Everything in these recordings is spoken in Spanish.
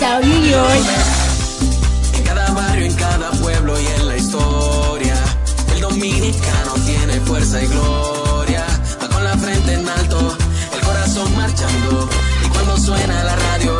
Chao, New York. En cada barrio, en cada pueblo y en la historia, el dominicano tiene fuerza y gloria. Va con la frente en alto, el corazón marchando. Y cuando suena la radio,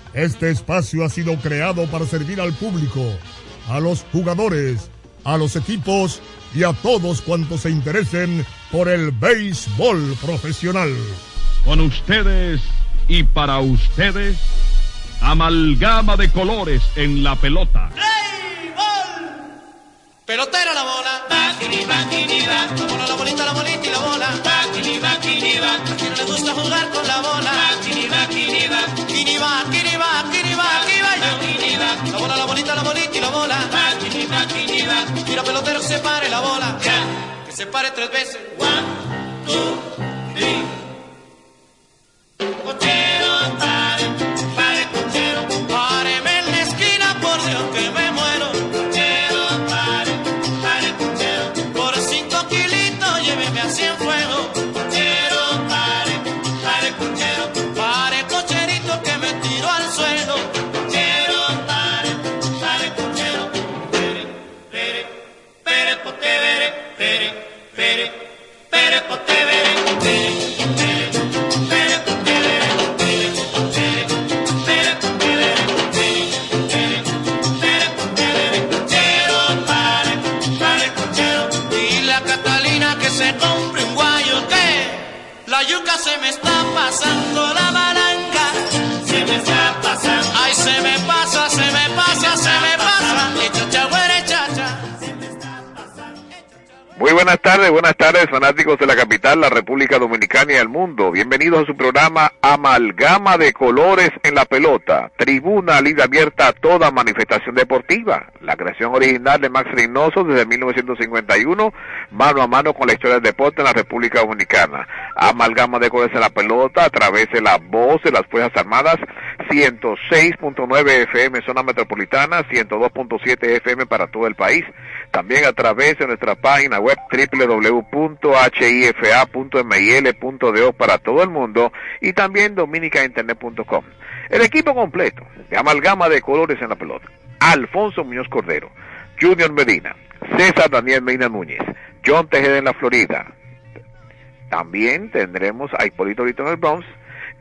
Este espacio ha sido creado para servir al público, a los jugadores, a los equipos y a todos cuantos se interesen por el béisbol profesional. Con ustedes y para ustedes, amalgama de colores en la pelota. Pelotera la bola. Bakini, bakini, ba. La bola, la bolita, la bolita y la bola. Bakini, bakini, ba. A quien no le gusta jugar con la bola. Se pare la bola. Que se pare tres veces. One, two, Muy buenas tardes, buenas tardes fanáticos de la capital, la República Dominicana y el mundo. Bienvenidos a su programa Amalgama de Colores en la Pelota, tribuna libre abierta a toda manifestación deportiva. La creación original de Max Reynoso desde 1951, mano a mano con la historia del deporte en la República Dominicana. Amalgama de Colores en la Pelota a través de la voz de las Fuerzas Armadas, 106.9 FM zona metropolitana, 102.7 FM para todo el país. También a través de nuestra página web www.hifa.mil.do para todo el mundo y también dominicainternet.com. El equipo completo de amalgama de colores en la pelota. Alfonso Muñoz Cordero, Junior Medina, César Daniel Medina Núñez, John Tejeda en la Florida. También tendremos a Hipólito Brito en el Bronx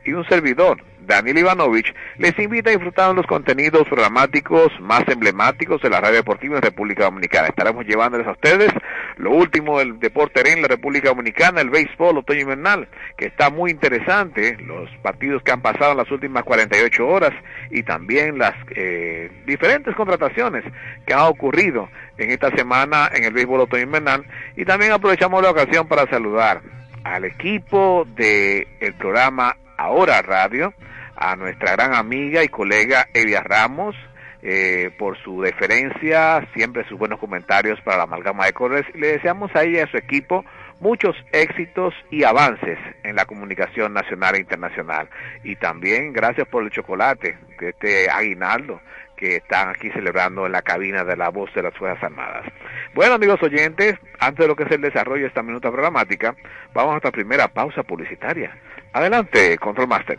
y un servidor Daniel Ivanovich, les invita a disfrutar de los contenidos programáticos más emblemáticos de la radio deportiva en República Dominicana. Estaremos llevándoles a ustedes lo último del deporte en la República Dominicana, el béisbol otoño invernal, que está muy interesante, los partidos que han pasado en las últimas 48 horas y también las eh, diferentes contrataciones que han ocurrido en esta semana en el béisbol otoño invernal y también aprovechamos la ocasión para saludar al equipo del el programa Ahora Radio, a nuestra gran amiga y colega Elia Ramos, eh, por su deferencia, siempre sus buenos comentarios para la amalgama de colores. Le deseamos a ella y a su equipo muchos éxitos y avances en la comunicación nacional e internacional. Y también gracias por el chocolate, que este aguinaldo que están aquí celebrando en la cabina de la voz de las Fuerzas Armadas. Bueno, amigos oyentes, antes de lo que es el desarrollo de esta minuta programática, vamos a nuestra primera pausa publicitaria. Adelante, Control Master.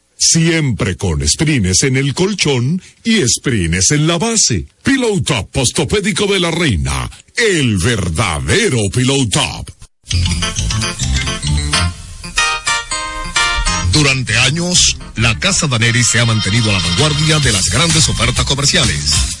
Siempre con sprines en el colchón y sprines en la base. Pillow Top Postopédico de la Reina. El verdadero Pillow Top. Durante años, la Casa Daneri se ha mantenido a la vanguardia de las grandes ofertas comerciales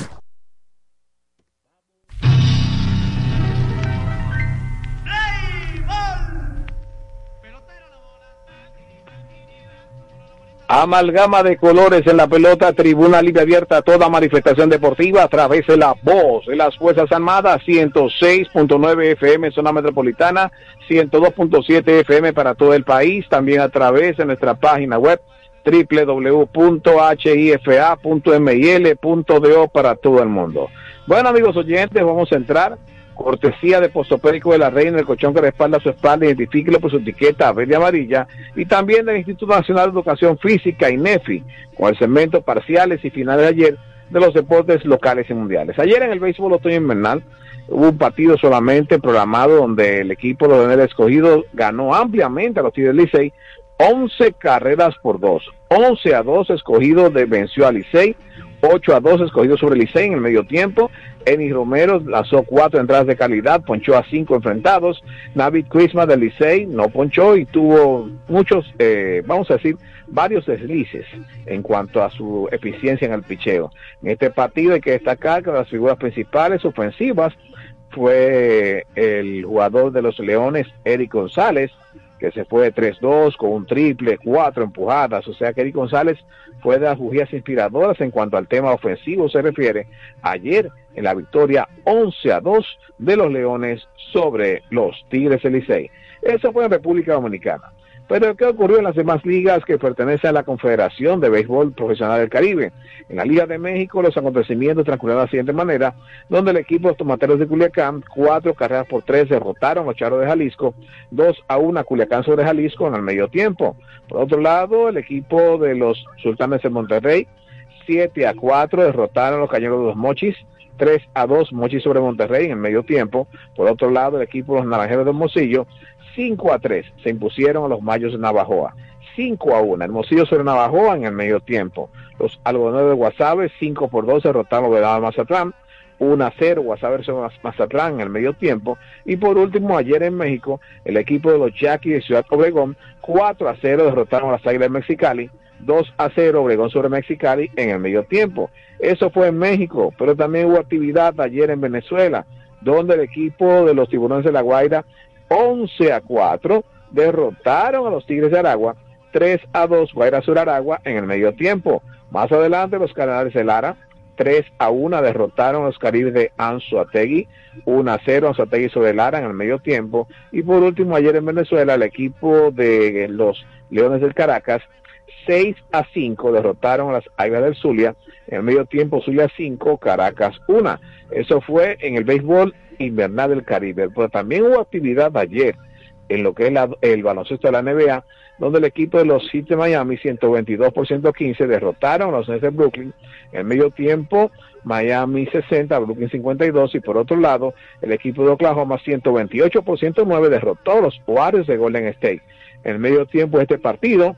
Amalgama de colores en la pelota, tribuna libre abierta a toda manifestación deportiva a través de la voz de las Fuerzas Armadas, 106.9 FM zona metropolitana, 102.7 FM para todo el país, también a través de nuestra página web www.hifa.mil.do para todo el mundo. Bueno amigos oyentes, vamos a entrar cortesía de Postopérico de la Reina, el colchón que respalda su espalda, identifíquelo por su etiqueta verde y amarilla, y también del Instituto Nacional de Educación Física, INEFI, con el segmento parciales y finales de ayer, de los deportes locales y mundiales. Ayer en el béisbol otoño invernal hubo un partido solamente programado donde el equipo de Leonel Escogido ganó ampliamente a los Tigres Licey 11 carreras por 2. 11 a 2 escogido de venció a Licey. 8 a 2 escogido sobre Licey en el medio tiempo. Eni Romero lanzó cuatro entradas de calidad, ponchó a cinco enfrentados. Navid Christmas del Licey no ponchó y tuvo muchos, eh, vamos a decir, varios deslices en cuanto a su eficiencia en el picheo. En este partido hay que destacar que las figuras principales ofensivas fue el jugador de los Leones, Eric González, que se fue de 3-2 con un triple, cuatro empujadas. O sea que González fue de las bujías inspiradoras en cuanto al tema ofensivo se refiere. Ayer en la victoria 11 a 2 de los Leones sobre los Tigres Elisei. Eso fue en República Dominicana. Pero ¿qué ocurrió en las demás ligas que pertenecen a la Confederación de Béisbol Profesional del Caribe? En la Liga de México los acontecimientos transcurrieron de la siguiente manera, donde el equipo de Tomateros de Culiacán, cuatro carreras por tres, derrotaron a los Charos de Jalisco, dos a una Culiacán sobre Jalisco en el medio tiempo. Por otro lado, el equipo de los Sultanes de Monterrey, siete a cuatro, derrotaron a los Cañeros de los Mochis, 3 a 2 Mochis sobre Monterrey en el medio tiempo. Por otro lado, el equipo de los Naranjeros de Hermosillo 5 a 3 se impusieron a los Mayos de Navajoa. 5 a 1, Hermosillo sobre Navajoa en el medio tiempo. Los algodoneros de Guasave, 5 por 2 derrotaron a Mazatlán. 1 a 0, Guasave sobre Mazatlán en el medio tiempo. Y por último, ayer en México, el equipo de los Yaquis de Ciudad Obregón, 4 a 0 derrotaron a las Águilas de Mexicali. 2 a 0 Obregón sobre Mexicali en el medio tiempo. Eso fue en México, pero también hubo actividad ayer en Venezuela, donde el equipo de los Tiburones de la Guaira 11 a 4 derrotaron a los Tigres de Aragua 3 a 2 Guaira Sur Aragua en el medio tiempo. Más adelante los Cardenales de Lara 3 a 1 derrotaron a los Caribes de Anzuategui 1 a 0 Anzuategui sobre Lara en el medio tiempo. Y por último ayer en Venezuela el equipo de los Leones del Caracas 6 a 5 derrotaron a las Águilas del Zulia. En el medio tiempo Zulia 5, Caracas 1. Eso fue en el béisbol invernal del Caribe. Pero también hubo actividad ayer en lo que es el baloncesto de la NBA, donde el equipo de los Heat de Miami, 122 por 115, derrotaron a los Nets de Brooklyn. En medio tiempo, Miami 60, Brooklyn 52, y por otro lado, el equipo de Oklahoma, 128 por 109, derrotó a los Warriors de Golden State. En medio tiempo de este partido,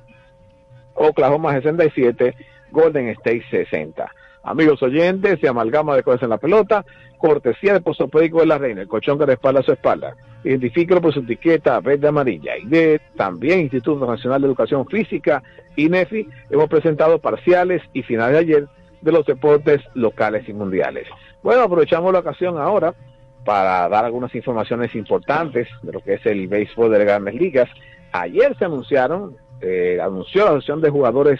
Oklahoma 67, Golden State 60. Amigos oyentes, se amalgama de cosas en la pelota, cortesía de Postopédico de la Reina, el colchón que respalda su espalda. Identifíquelo por su etiqueta verde amarilla. Y de también Instituto Nacional de Educación Física, INEFI, hemos presentado parciales y finales de ayer de los deportes locales y mundiales. Bueno, aprovechamos la ocasión ahora para dar algunas informaciones importantes de lo que es el béisbol de las grandes ligas. Ayer se anunciaron, eh, anunció la asociación de jugadores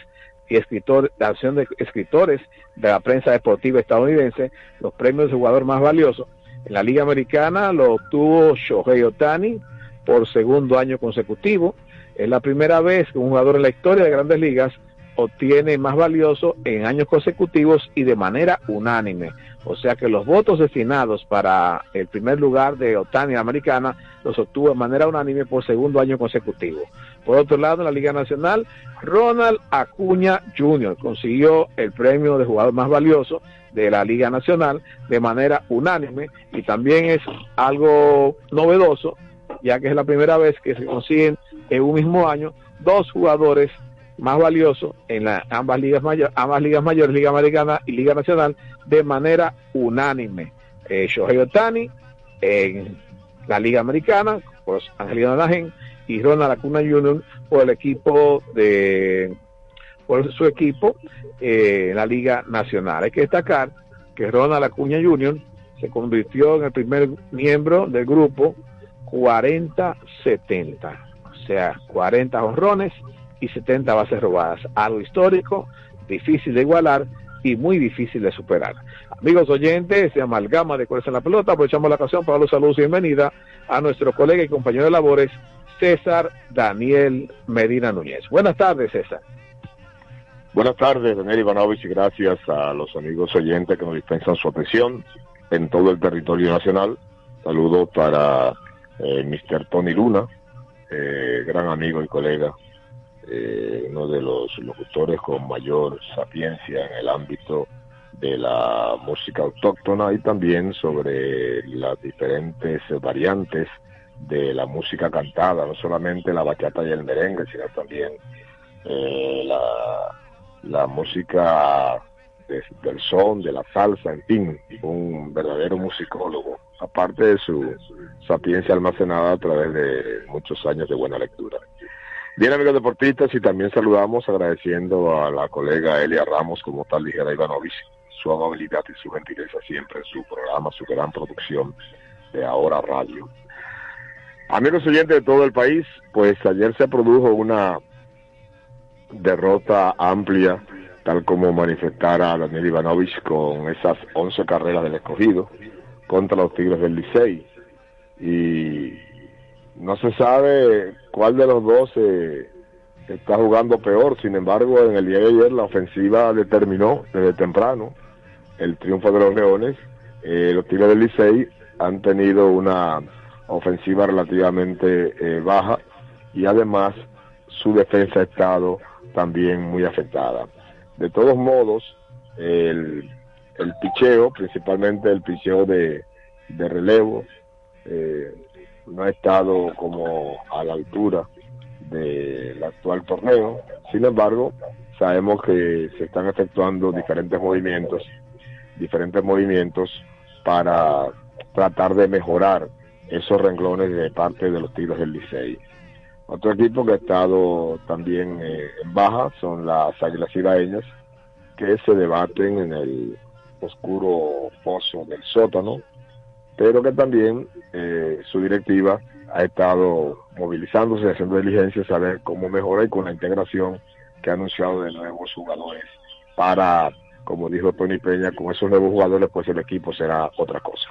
y escritor, la asociación de escritores de la prensa deportiva estadounidense, los premios de jugador más valioso. En la Liga Americana lo obtuvo Shohei Otani por segundo año consecutivo. Es la primera vez que un jugador en la historia de grandes ligas obtiene más valioso en años consecutivos y de manera unánime. O sea que los votos destinados para el primer lugar de Otani Americana los obtuvo de manera unánime por segundo año consecutivo. Por otro lado, en la Liga Nacional, Ronald Acuña Jr. consiguió el premio de jugador más valioso de la Liga Nacional de manera unánime y también es algo novedoso, ya que es la primera vez que se consiguen en un mismo año dos jugadores más valiosos en la, ambas ligas mayores, ambas ligas mayores, Liga Americana y Liga Nacional, de manera unánime. Eh, Shohei Otani en la Liga Americana, por Angelino Najen, y Ronald Acuna Jr. por el equipo de por su equipo eh, en la Liga Nacional. Hay que destacar que Ronald Acuña Jr. se convirtió en el primer miembro del grupo 40-70, o sea, 40 honrones y 70 bases robadas. Algo histórico, difícil de igualar y muy difícil de superar. Amigos oyentes, de Amalgama de Cuerza en la Pelota, aprovechamos la ocasión para los saludos y bienvenida a nuestro colega y compañero de labores, César Daniel Medina Núñez. Buenas tardes, César. Buenas tardes, Daniel Ivanovich, y gracias a los amigos oyentes que nos dispensan su atención en todo el territorio nacional. Saludos para eh, Mr. Tony Luna, eh, gran amigo y colega, eh, uno de los locutores con mayor sapiencia en el ámbito de la música autóctona y también sobre las diferentes variantes de la música cantada, no solamente la bachata y el merengue, sino también eh, la, música de- del son, de la salsa, en fin, un verdadero musicólogo, aparte de su sapiencia almacenada a través de muchos años de buena lectura. Bien, amigos deportistas, y también saludamos agradeciendo a la colega Elia Ramos, como tal dijera Ivanovich, su amabilidad y su gentileza siempre en su programa, su gran producción de Ahora Radio. Amigos oyentes de todo el país, pues ayer se produjo una derrota amplia, tal como manifestara Daniel Ivanovich con esas 11 carreras del escogido contra los Tigres del Licey. Y no se sabe cuál de los dos eh, está jugando peor. Sin embargo, en el día de ayer la ofensiva determinó desde temprano el triunfo de los Leones. Eh, los Tigres del Licey han tenido una ofensiva relativamente eh, baja y además su defensa ha estado también muy afectada. De todos modos, el, el picheo, principalmente el picheo de, de relevo, eh, no ha estado como a la altura del actual torneo. Sin embargo, sabemos que se están efectuando diferentes movimientos, diferentes movimientos para tratar de mejorar esos renglones de parte de los Tigres del Licey. Otro equipo que ha estado también eh, en baja son las Águilas Ibaeñas, que se debaten en el oscuro pozo del sótano, pero que también eh, su directiva ha estado movilizándose, haciendo diligencias a ver cómo mejora y con la integración que ha anunciado de nuevos jugadores para, como dijo Tony Peña, con esos nuevos jugadores pues el equipo será otra cosa.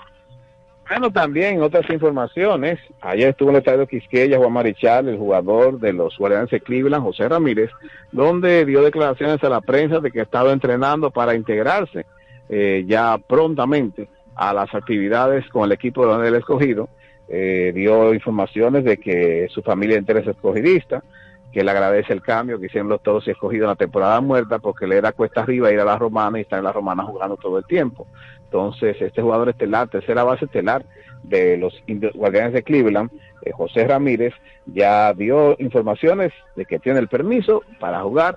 Bueno, también otras informaciones. Ayer estuvo en el estadio Quisqueya Juan Marichal, el jugador de los Guardianes de Cleveland, José Ramírez, donde dio declaraciones a la prensa de que estaba entrenando para integrarse eh, ya prontamente a las actividades con el equipo él escogido. Eh, dio informaciones de que su familia entera es escogidista, que le agradece el cambio que hicieron los todos escogidos en la temporada muerta porque le era cuesta arriba ir a la romana y estar en la romana jugando todo el tiempo. Entonces, este jugador estelar, tercera base estelar de los Guardianes de Cleveland, eh, José Ramírez, ya dio informaciones de que tiene el permiso para jugar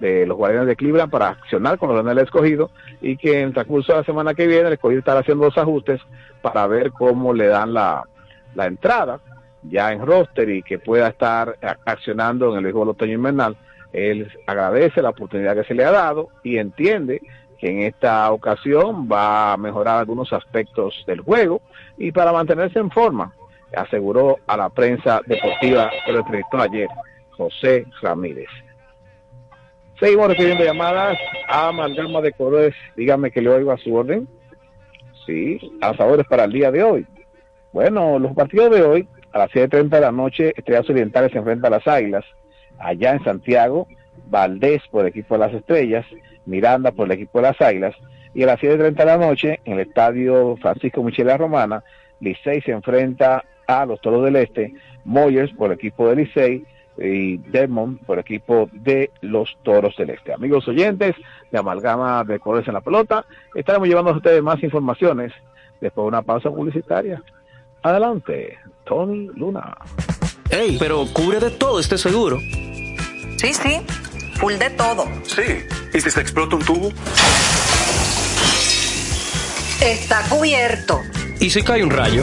de los Guardianes de Cleveland para accionar con los del escogido y que en el transcurso de la semana que viene el escogido estará haciendo los ajustes para ver cómo le dan la, la entrada ya en roster y que pueda estar accionando en el béisbol otoño invernal. Él agradece la oportunidad que se le ha dado y entiende que en esta ocasión va a mejorar algunos aspectos del juego y para mantenerse en forma, aseguró a la prensa deportiva que lo entrevistó ayer, José Ramírez. Seguimos recibiendo llamadas a Amalgama de Colores. Dígame que le oigo a su orden. Sí, a favores para el día de hoy. Bueno, los partidos de hoy, a las 7.30 de la noche, Estrellas Orientales se enfrenta a las Águilas. Allá en Santiago, Valdés por el equipo de las Estrellas, Miranda por el equipo de las Águilas. Y a las 7.30 de la noche, en el estadio Francisco Michela Romana, Licey se enfrenta a los Toros del Este, Moyers por el equipo de Licey y Desmond por equipo de los Toros del Este. Amigos oyentes de Amalgama de Colores en la Pelota, estaremos llevando a ustedes más informaciones después de una pausa publicitaria. Adelante, Tony Luna. Ey, pero cubre de todo este seguro. Sí, sí, full de todo. Sí. ¿Y si se explota un tubo? Está cubierto. ¿Y si cae un rayo?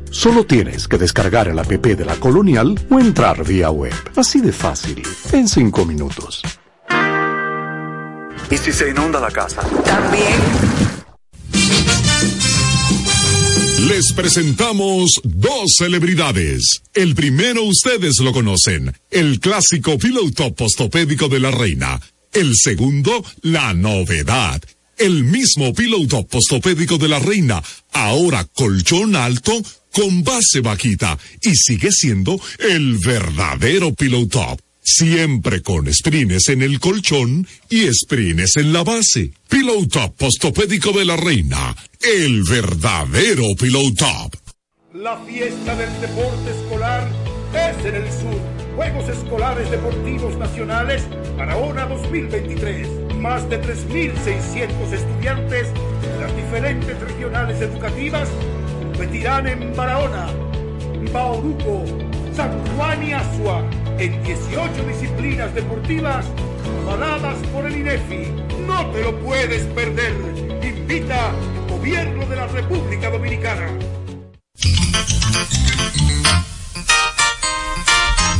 Solo tienes que descargar el app de la Colonial o entrar vía web. Así de fácil, en 5 minutos. ¿Y si se inunda la casa? También. Les presentamos dos celebridades. El primero ustedes lo conocen, el clásico Pillow Top postopédico de la reina. El segundo, la novedad, el mismo piloto postopédico de la reina, ahora colchón alto con base vaquita y sigue siendo el verdadero pillow top. Siempre con sprines en el colchón y sprines en la base. Pillow top postopédico de la reina, el verdadero pillow top. La fiesta del deporte escolar es en el sur. Juegos Escolares Deportivos Nacionales Barahona 2023. Más de 3.600 estudiantes de las diferentes regionales educativas competirán en Barahona, Bauruco, San Juan y Asua en 18 disciplinas deportivas avaladas por el INEFI. No te lo puedes perder. Invita Gobierno de la República Dominicana.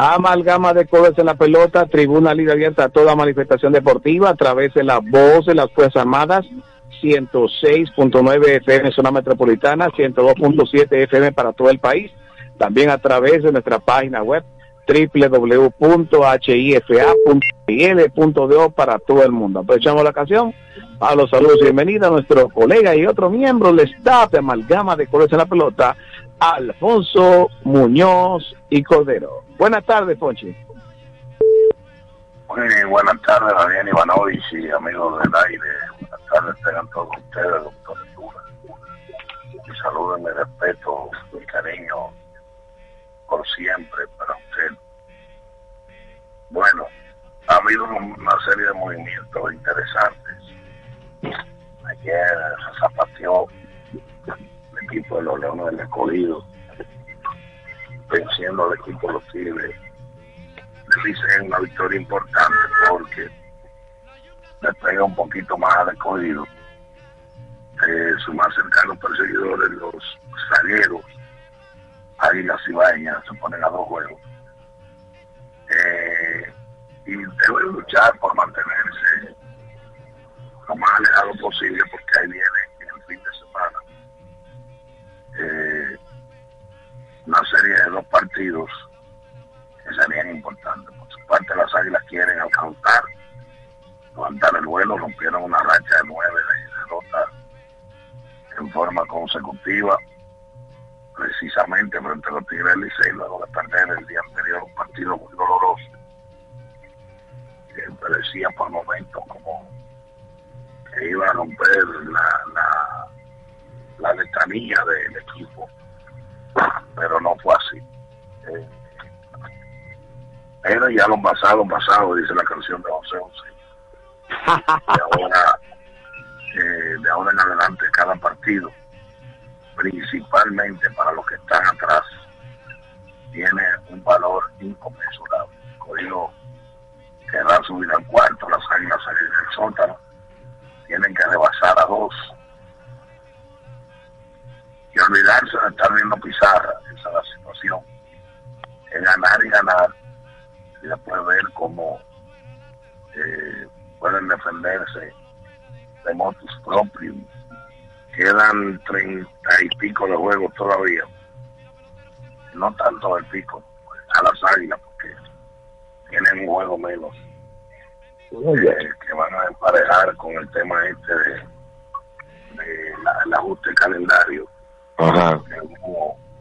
Amalgama de colores en la pelota, tribuna libre abierta a toda manifestación deportiva a través de la voz de las Fuerzas Armadas, 106.9 FM zona metropolitana, 102.7 FM para todo el país, también a través de nuestra página web www.hifa.il.do para todo el mundo. Aprovechamos la ocasión los saludos y bienvenida a nuestro colega y otro miembro del staff de Amalgama de Colores en la Pelota, Alfonso Muñoz y Cordero. Buenas tardes, Ponchi. Muy buenas tardes, Daniel Ivanovich y amigos del aire. Buenas tardes, tengan todos ustedes, doctor. Mi saludo y mi respeto, mi cariño por siempre para usted. Bueno, ha habido una serie de movimientos interesantes. Ayer se zapateó el equipo de los Leones del Escogido, venciendo al equipo los Tigres. Hice una victoria importante porque le pega un poquito más al escogido. Eh, más cercano perseguidor de los zagueros, Águilas Ibañas, se ponen a dos juegos. Eh, y debe luchar por mantenerse lo más alejado posible porque ahí viene en el fin de semana eh, una serie de dos partidos que serían importantes. Por su parte, las águilas quieren alcanzar, levantar el vuelo, rompieron una racha de nueve de derrotas en forma consecutiva, precisamente frente a los Tigres del Licey, luego de perder el día anterior un partido muy doloroso, que parecía por momentos como que iba a romper la, la, la letanía del equipo, pero no fue así. Eh, era ya lo pasado, pasado, dice la canción de José José. Y ahora, eh, de ahora en adelante, cada partido, principalmente para los que están atrás, tiene un valor inconmensurable. Corrido querrá subir al cuarto, las águilas salir del sótano, tienen que rebasar a dos y olvidarse de estar viendo pizarra, esa es la situación. Es ganar y ganar, y después ver cómo eh, pueden defenderse de motos propios. Quedan treinta y pico de juegos todavía. No tanto el pico, a las águilas, porque tienen un juego menos. eh, que van a emparejar con el tema este de, de la- el ajuste calendario Ajá.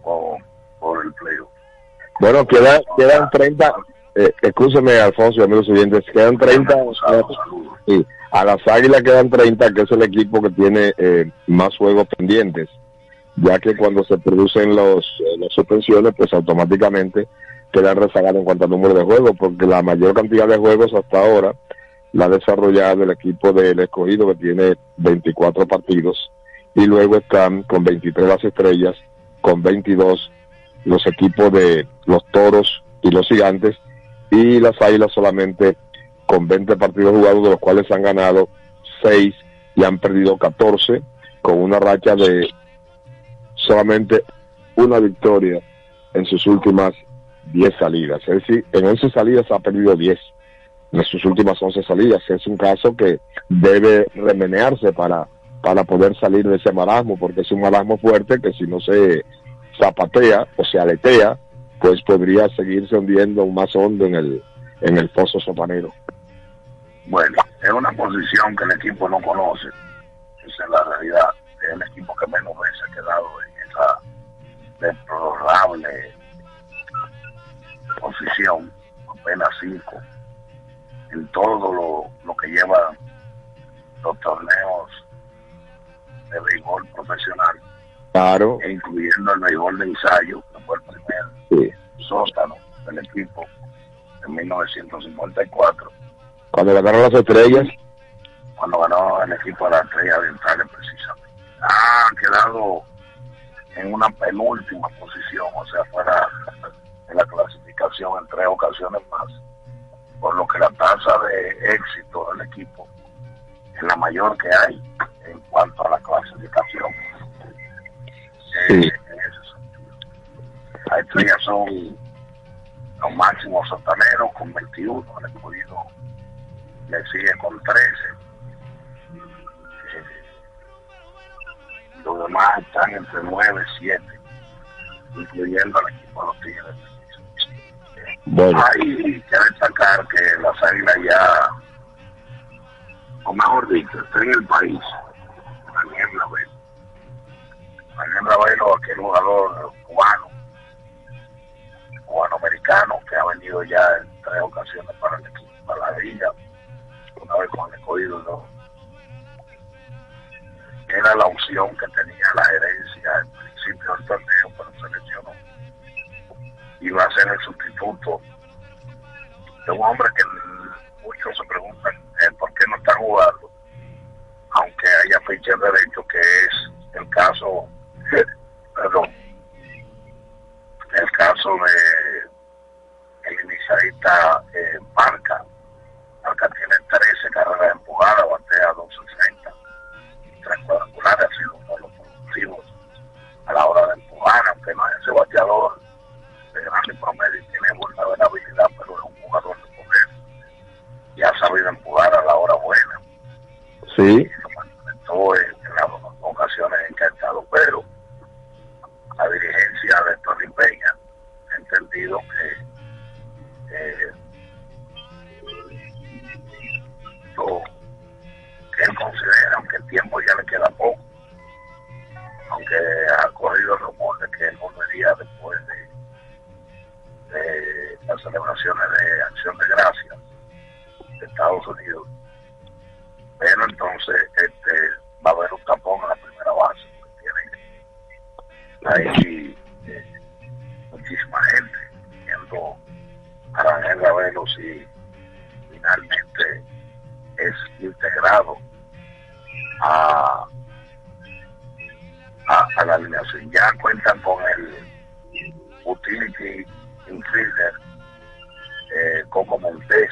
por, el playoff. Bueno, quedan, quedan 30, eh, escúcheme Alfonso y amigos oyentes, quedan 30, sí, a las Águilas quedan 30, que es el equipo que tiene eh, más juegos pendientes, ya que cuando se producen los, eh, las suspensiones, pues automáticamente quedan rezagados en cuanto al número de juegos, porque la mayor cantidad de juegos hasta ahora la ha desarrollado el equipo del escogido que tiene 24 partidos y luego están con 23 las estrellas, con 22 los equipos de los toros y los gigantes y las águilas solamente con 20 partidos jugados de los cuales han ganado 6 y han perdido 14 con una racha de solamente una victoria en sus últimas 10 salidas. Es decir, en 11 salidas ha perdido 10 en sus últimas 11 salidas. Es un caso que debe remenearse para, para poder salir de ese marasmo, porque es un marasmo fuerte que si no se zapatea o se aletea, pues podría seguirse hundiendo más hondo en el, en el foso sopanero. Bueno, es una posición que el equipo no conoce. Esa es la realidad. Es el equipo que menos veces ha quedado en esa deplorable posición, apenas cinco, en todo lo, lo que lleva los torneos de béisbol profesional, Claro. e incluyendo el béisbol de ensayo, que fue el primer sótano del equipo en 1954, Cuando ganaron las estrellas, cuando ganó el equipo de las estrellas orientales precisamente. Ha quedado en una penúltima posición, o sea, fuera de la clasificación en tres ocasiones más, por lo que la tasa de éxito del equipo es la mayor que hay en cuanto a la clasificación. Eh, ese sentido. Las estrellas son los máximos sotaneros con 21, el escogido le sigue con 13. Eh, los demás están entre 9 y 7, incluyendo al equipo de los Tigres. bueno, Hay que destacar que las águilas ya, o mejor dicho, está en el país. Daniel Ravelo, aquel jugador cubano, cubano-americano, que ha venido ya en tres ocasiones para el equipo, para la liga, una vez con el escogido, ¿no? Era la opción que tenía la gerencia al principio del torneo, pero se lesionó. Iba a ser el sustituto de un hombre que muchos se preguntan eh, por qué no está jugando, aunque haya ficha de derecho, que es el caso, perdón, el caso de el inicialista eh, Marca. Marca tiene 13 carreras empujadas, batea 260, tres cuadrangulares, ha sido uno de los productivos a la hora de empujar, aunque no es ese bateador. De grande promedio y tiene buena habilidad, pero es un jugador de poder. Y ha sabido empujar a la hora buena. sí, en, en las ocasiones en que ha estado, pero la dirigencia de Tony Peña entendido que eh, que él considera, aunque el tiempo ya le queda poco, aunque ha corrido el rumor de que él volvería después de, de las celebraciones de Acción de Gracias de Estados Unidos. Pero entonces este, va a haber un tapón en la primera base. Ahí eh, muchísima gente viendo a Rangel Ravelo si finalmente es integrado a, a, a la alineación. Ya cuentan con el utility infielder eh, Coco Montés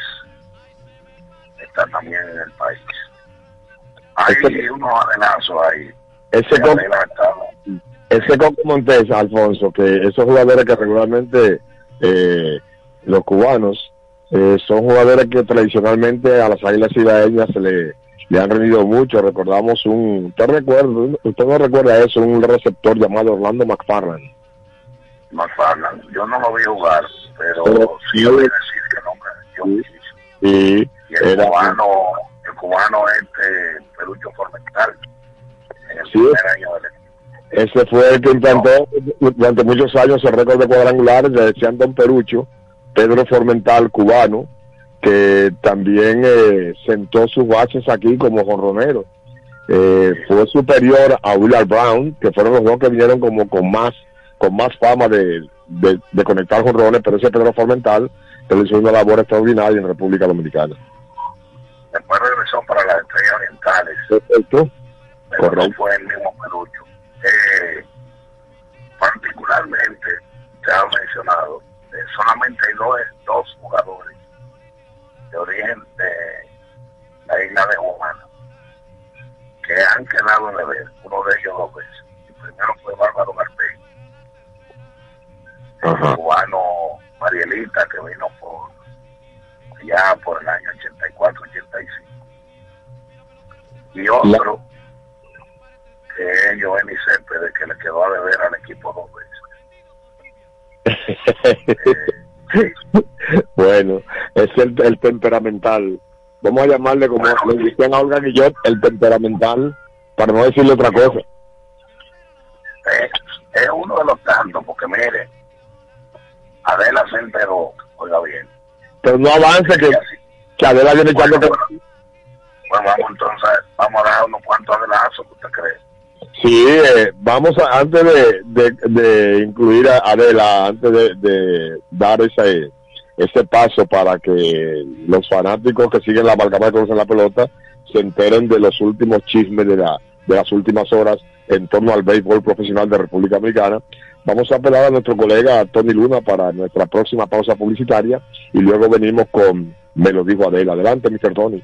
está también en el país. Hay Ese- unos adelazos ahí. ese ese Coco Montes, Alfonso, que esos jugadores que regularmente eh, los cubanos eh, son jugadores que tradicionalmente a las águilas ciudadeñas se le, le han rendido mucho. Recordamos un, usted recuerda, usted no recuerda eso, un receptor llamado Orlando McFarland. McFarland. Yo no lo vi jugar, pero, Pero sí sí, oí decir que muchísimo. Y el era, cubano, el cubano este Perucho Formental, en el primer año del equipo. Ese fue el que implantó durante muchos años el récord de cuadrangulares, decían Don Perucho, Pedro Formental, cubano, que también eh, sentó sus bases aquí como jonronero. Eh, fue superior a Willard Brown, que fueron los dos que vinieron como con más con más fama de, de, de conectar jonrones, pero ese Pedro Formental realizó una labor extraordinaria en República Dominicana. Después regresó para las estrellas orientales. Perfecto. no Correcto. fue el mismo. Eh, particularmente, te ha mencionado, eh, solamente hay dos, dos jugadores de origen de la isla de Guamana que han quedado en deber, uno de ellos dos veces. El primero fue Bárbaro Garpey, el cubano Marielita que vino por ya por el año 84-85 y otro es Giovanni Céspedes que le quedó a deber al equipo dos veces. bueno, es el, el temperamental. Vamos a llamarle como le decían a Olga Guillot, el temperamental, para no decirle otra cosa. Eh, es uno de los tantos, porque mire, Adela se enteró, oiga bien. Pero no avance que, que Adela viene echando... Bueno, vamos entonces, vamos a dar unos cuantos adelazos, ¿usted cree? Sí, eh, vamos a, antes de, de, incluir a Adela, antes de, dar ese, ese paso para que los fanáticos que siguen la amalgama de Colores en la pelota se enteren de los últimos chismes de, la, de las últimas horas en torno al béisbol profesional de República Dominicana. Vamos a apelar a nuestro colega Tony Luna para nuestra próxima pausa publicitaria y luego venimos con Me lo dijo Adela. Adelante, Mr. Tony.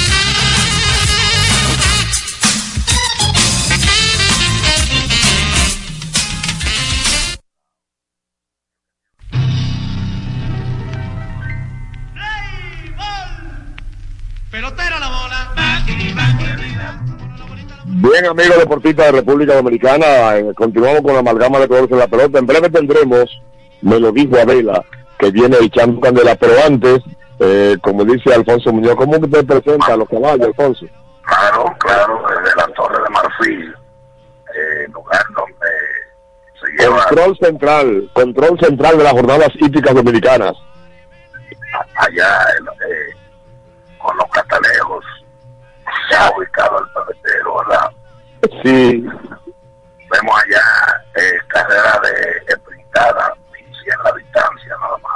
Bien, amigos deportistas de República Dominicana, eh, continuamos con la amalgama de colores en la pelota. En breve tendremos, me lo dijo Adela, que viene echando candela, pero antes, eh, como dice Alfonso Muñoz, ¿cómo te presenta a los caballos, Alfonso? Claro, claro, desde la Torre de Marfil, eh, lugar donde se lleva Control central, control central de las jornadas hípicas dominicanas. allá eh, con los catalejos, se ha ubicado el pebetero, ¿verdad? Sí, Vemos allá eh, carrera de sprint. limitada, 100 la distancia nada más.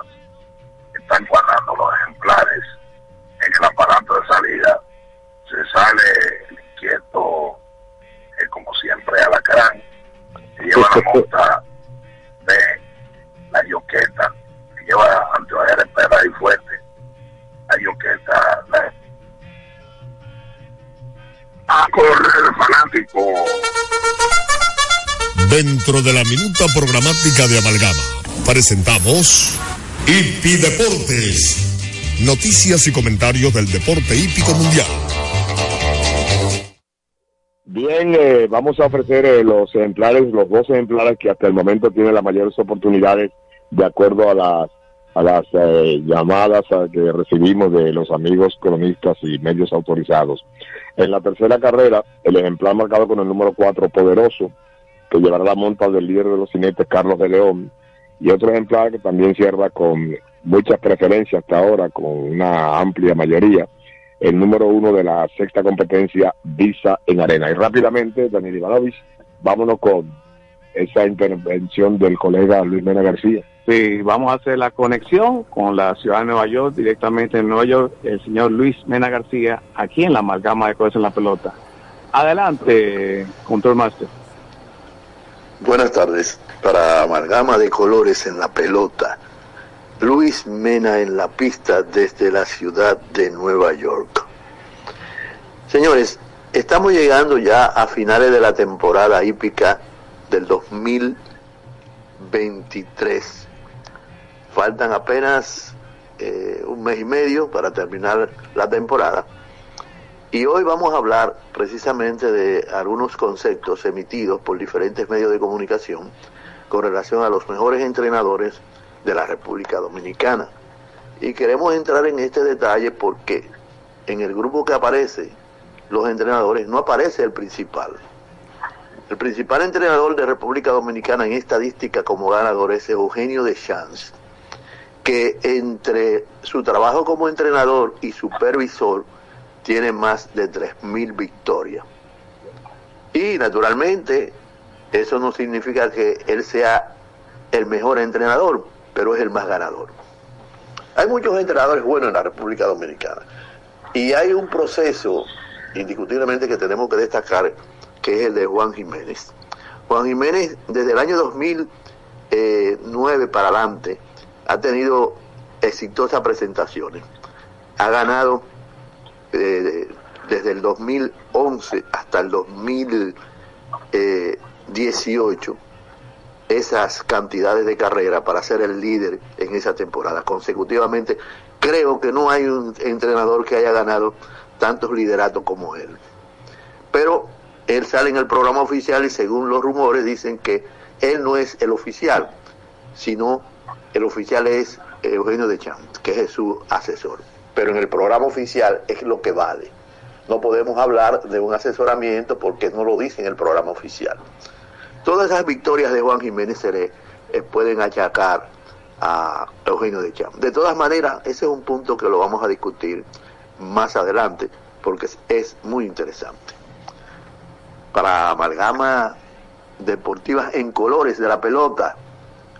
De la minuta programática de Amalgama, presentamos Hipi Deportes. Noticias y comentarios del deporte hípico mundial. Bien, eh, vamos a ofrecer eh, los ejemplares, los dos ejemplares que hasta el momento tienen las mayores oportunidades de acuerdo a las a las eh, llamadas a que recibimos de los amigos cronistas y medios autorizados. En la tercera carrera, el ejemplar marcado con el número 4, Poderoso, que llevará la monta del líder de los jinetes, Carlos de León, y otro ejemplar que también cierra con muchas preferencias hasta ahora, con una amplia mayoría, el número uno de la sexta competencia, Visa en Arena. Y rápidamente, Daniel Ivanovich, vámonos con esa intervención del colega Luis Mena García. Sí, vamos a hacer la conexión con la ciudad de Nueva York, directamente en Nueva York, el señor Luis Mena García, aquí en la amalgama de cosas en la pelota. Adelante, Control Master. Buenas tardes. Para Amalgama de Colores en la pelota, Luis Mena en la pista desde la ciudad de Nueva York. Señores, estamos llegando ya a finales de la temporada hípica del 2023. Faltan apenas eh, un mes y medio para terminar la temporada. Y hoy vamos a hablar precisamente de algunos conceptos emitidos por diferentes medios de comunicación con relación a los mejores entrenadores de la República Dominicana. Y queremos entrar en este detalle porque en el grupo que aparece los entrenadores no aparece el principal. El principal entrenador de República Dominicana en estadística como ganador es Eugenio de Chance, que entre su trabajo como entrenador y supervisor tiene más de 3.000 victorias. Y naturalmente eso no significa que él sea el mejor entrenador, pero es el más ganador. Hay muchos entrenadores buenos en la República Dominicana y hay un proceso indiscutiblemente que tenemos que destacar que es el de Juan Jiménez. Juan Jiménez desde el año 2009 para adelante ha tenido exitosas presentaciones. Ha ganado eh, desde el 2011 hasta el 2018 esas cantidades de carrera para ser el líder en esa temporada consecutivamente. Creo que no hay un entrenador que haya ganado tantos lideratos como él. Pero él sale en el programa oficial y según los rumores dicen que él no es el oficial, sino el oficial es Eugenio de Champ, que es su asesor. Pero en el programa oficial es lo que vale. No podemos hablar de un asesoramiento porque no lo dice en el programa oficial. Todas esas victorias de Juan Jiménez se le eh, pueden achacar a Eugenio de Champ. De todas maneras, ese es un punto que lo vamos a discutir más adelante porque es, muy interesante. Para amalgama deportivas en colores de la pelota,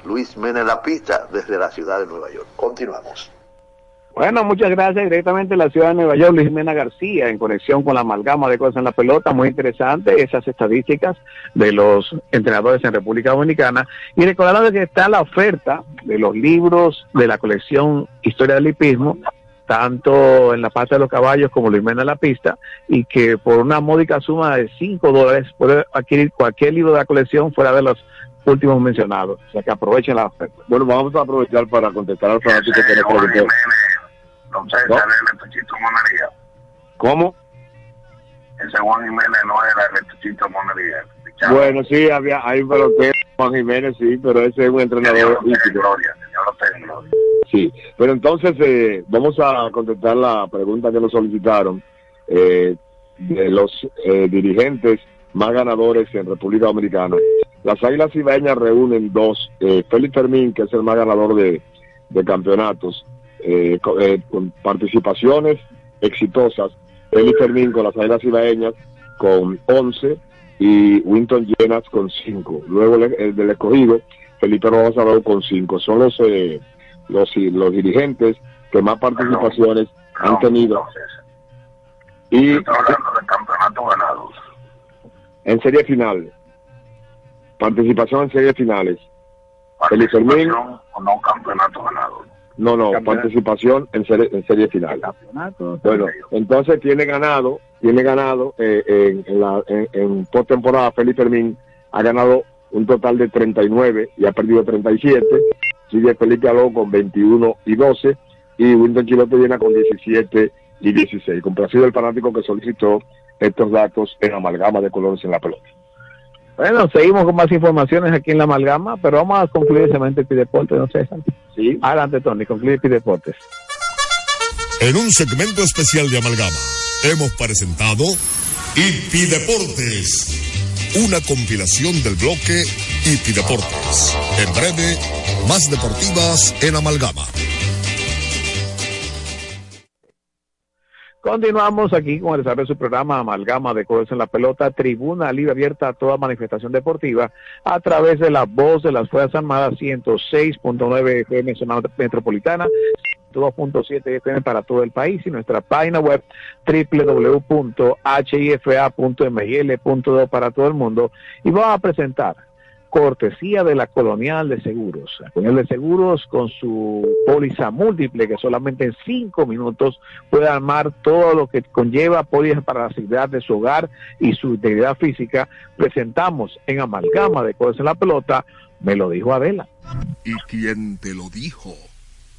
Luis Mena en la pista desde la ciudad de Nueva York. Continuamos. Bueno, muchas gracias. Directamente la ciudad de Nueva York, Luis Mena García, en conexión con la amalgama de cosas en la pelota. Muy interesante esas estadísticas de los entrenadores en República Dominicana. Y recordando que está la oferta de los libros de la colección Historia del Hipismo, tanto en la parte de los caballos como Mena en la pista, y que por una módica suma de 5 dólares puede adquirir cualquier libro de la colección fuera de los últimos mencionados. O sea que aprovechen la oferta. Bueno, vamos a aprovechar para contestar al fanático que nos preguntó. César, ¿No? el Retuchito Monería. ¿Cómo? Ese Juan Jiménez no era el Retuchito Monería. Bueno, sí, había, hay un pelotero, Juan Jiménez, sí, pero ese es un entrenador. Gloria, gloria. Sí, pero entonces eh, vamos a contestar la pregunta que nos solicitaron eh, de los eh, dirigentes más ganadores en República Dominicana. Las Águilas Ibaeñas reúnen dos, eh, Félix Fermín, que es el más ganador de, de campeonatos, eh, con, eh, con, participaciones exitosas. Félix Fermín con las Águilas Ibaeñas con 11 y Winton Llenas con 5. Luego el, el del escogido, Felipe Rojas Arau con cinco. Son los, eh, los, los dirigentes que más participaciones han tenido. Y hablando de campeonatos ganados. en serie final, participación en series finales. Felipe Fermín, no campeonatos ganados. No, no, participación en serie, en serie final. Bueno, entonces tiene ganado, tiene ganado eh, en, en la en, en postemporada Felipe Fermín ha ganado un total de 39 y ha perdido 37. Sigue Felipe Aló con 21 y 12 y Winston Chilote viene con 17 y 16. Complacido el fanático que solicitó estos datos en amalgama de colores en la pelota. Bueno, seguimos con más informaciones aquí en la amalgama, pero vamos a concluir el segmento de Pideportes, ¿no, César? Sí. Adelante, Tony, concluye Pideportes. En un segmento especial de Amalgama, hemos presentado IP Deportes, una compilación del bloque IP Deportes. En breve, más deportivas en Amalgama. Continuamos aquí con el desarrollo de su programa Amalgama de Colores en la Pelota, tribuna libre abierta a toda manifestación deportiva a través de la voz de las Fuerzas Armadas 106.9 FM zona metropolitana, 2.7 FM para todo el país y nuestra página web www.hifa.mil.do para todo el mundo. Y vamos a presentar cortesía de la Colonial de Seguros. La Colonial de Seguros con su póliza múltiple que solamente en cinco minutos puede armar todo lo que conlleva pólizas para la seguridad de su hogar y su integridad física. Presentamos en Amalgama de Cosas en la Pelota, me lo dijo Adela. ¿Y quién te lo dijo?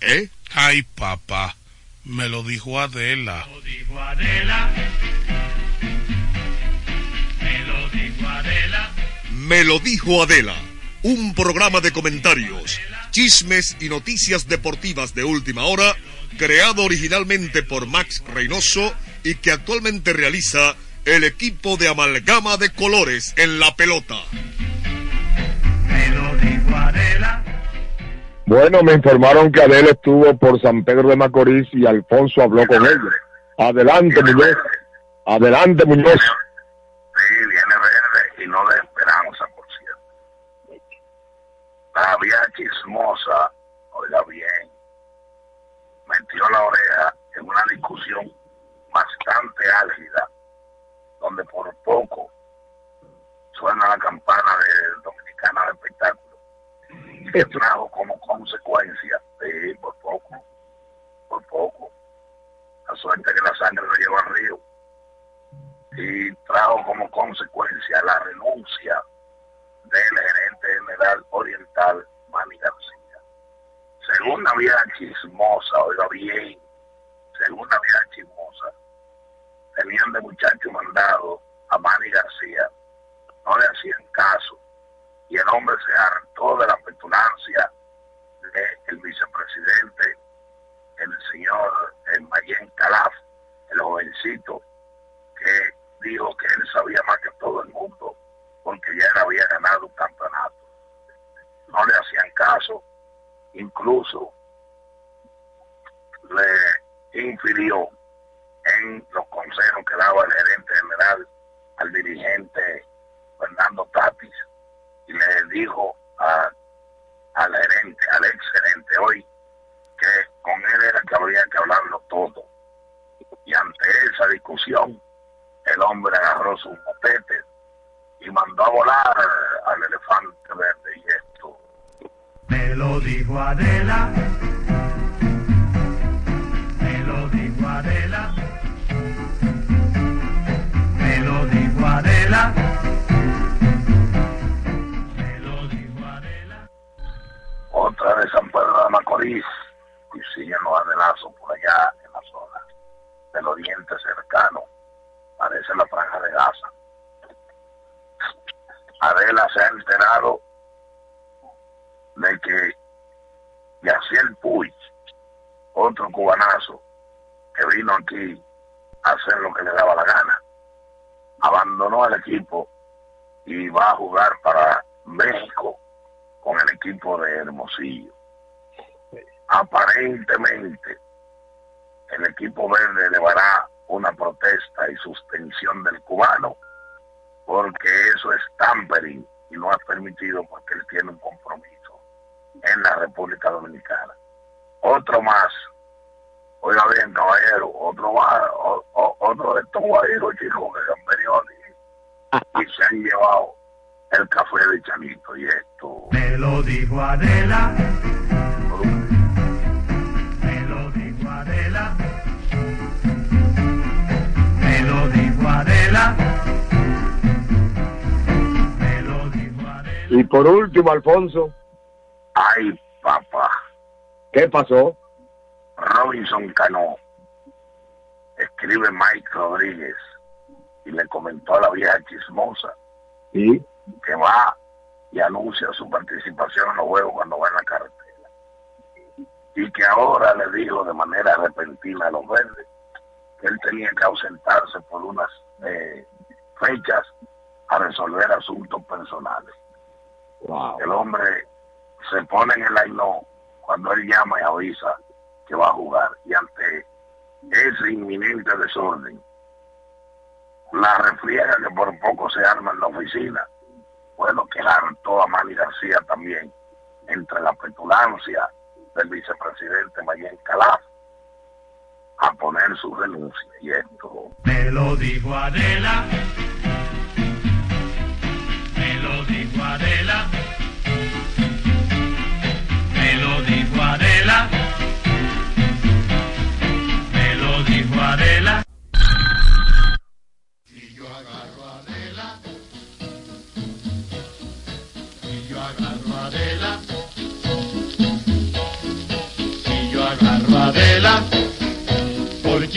¿Eh? Ay, papá, me lo dijo Adela. Me lo dijo Adela, un programa de comentarios, chismes y noticias deportivas de última hora, creado originalmente por Max Reynoso y que actualmente realiza el equipo de amalgama de colores en la pelota. Bueno, me informaron que Adel estuvo por San Pedro de Macorís y Alfonso habló con ellos. Adelante, Muñoz. Adelante, Muñoz. Sí, viene verde y no de esperanza, por cierto. La vieja chismosa, oiga bien, metió la oreja en una discusión bastante álgida, donde por poco suena la campana de Dominicana de Espectáculo, que trajo como consecuencia, sí, por poco, por poco, la suerte que la sangre lo lleva al río, y trajo como consecuencia la renuncia del gerente general oriental, Manny García. Según la vieja chismosa, oiga bien, según la chismosa, tenían de muchacho mandado a Manny García, no le hacían caso, y el hombre se hartó de la petulancia del vicepresidente, el señor el Mayen Calaf, el jovencito, que dijo que él sabía más que todo el mundo, porque ya él había ganado un campeonato. No le hacían caso, incluso le infirió en los consejos que daba el gerente general al dirigente Fernando Tatis y le dijo al gerente, al ex gerente hoy, que con él era que habría que hablarlo todo. Y ante esa discusión, el hombre agarró sus motetes y mandó a volar al elefante verde y esto. Me lo dijo Adela. Me lo dijo Adela. Me lo dijo Adela. Otra de San Pedro de Macorís y siguen los adelazos por allá en la zona del oriente cercano. Parece la franja de Gaza. Adela se ha enterado de que Yaciel Puig, otro cubanazo, que vino aquí a hacer lo que le daba la gana, abandonó el equipo y va a jugar para México con el equipo de Hermosillo. Aparentemente, el equipo verde elevará una protesta y suspensión del cubano porque eso es tampering y no es permitido porque él tiene un compromiso. en la República Dominicana. Otro más. Oiga bien, caballero, otro más, o- o- otro de estos guajiros chicos que han venido aquí y se han llevado el café de Chanito y esto. Me lo dijo Adela. Por último, Alfonso, Ay, papá, ¿qué pasó? Robinson Cano. Escribe Mike Rodríguez y le comentó a la vieja chismosa Sí. que va y anuncia su participación en los juegos cuando va en la carretera. Y que ahora le dijo de manera repentina a los verdes que él tenía que ausentarse por unas eh, fechas a resolver asuntos personales. El hombre se pone en el line cuando él llama y avisa que va a jugar. Y ante ese inminente desorden, la refriega que por poco se arma en la oficina, bueno, que hartó a Manny García también, entre la petulancia del vicepresidente Mayen Calaf, a poner su renuncia. Y esto, Me lo dijo Adela.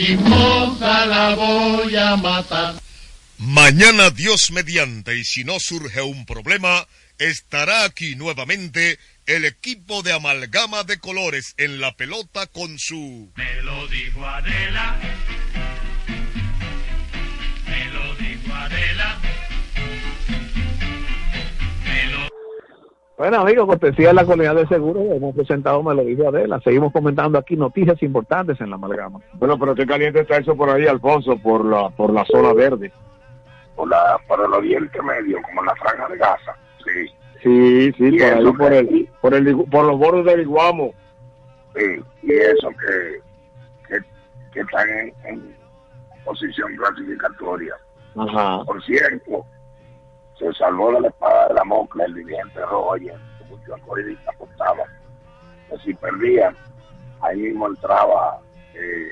Chismosa la voy a matar. Mañana Dios mediante y si no surge un problema, estará aquí nuevamente el equipo de amalgama de colores en la pelota con su... Me lo dijo Adela. Bueno, amigos, cortesía de la comunidad de seguro, hemos presentado, me lo dijo Adela. Seguimos comentando aquí noticias importantes en la amalgama. Bueno, pero qué caliente está eso por ahí, Alfonso, por la, por la zona verde. por, la, por el Oriente Medio, como la Franja de Gaza. Sí, Sí, sí, por ahí, eso por, el, por, el, por los bordes del Iguamo. sí. Y eso que, que, que están en, en posición clasificatoria. Ajá. Por cierto, se salvó de la espada de la mosca el ayer, que muchos acordistas apostaban que si perdían, ahí mismo entraba eh,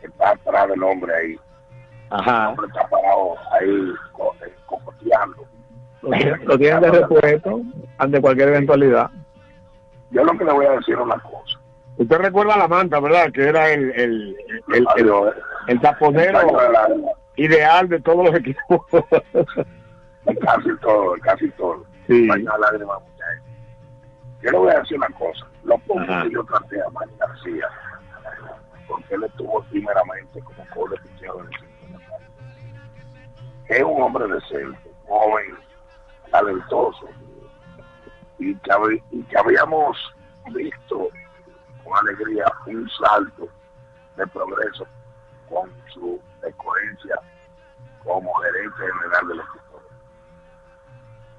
que está atrás del hombre ahí. El Ajá. hombre está parado ahí co- eh, cocoteando. Lo tienen, de repuesto ante cualquier eventualidad. Yo lo que le voy a decir es una cosa. Usted recuerda la manta, ¿verdad? Que era el, el, el, el, el taponero ideal de todos los equipos. casi todo, casi todo. Sí. Baño de lágrimas, mucha gente. Yo le voy a decir una cosa. Lo poco Ajá. que yo traté a Manny García, porque él estuvo primeramente como cobre picheo en el centro de. Es un hombre decente, joven, talentoso, y que, hab- y que habíamos visto con alegría un salto de progreso con su escogencia como gerente general del equipo.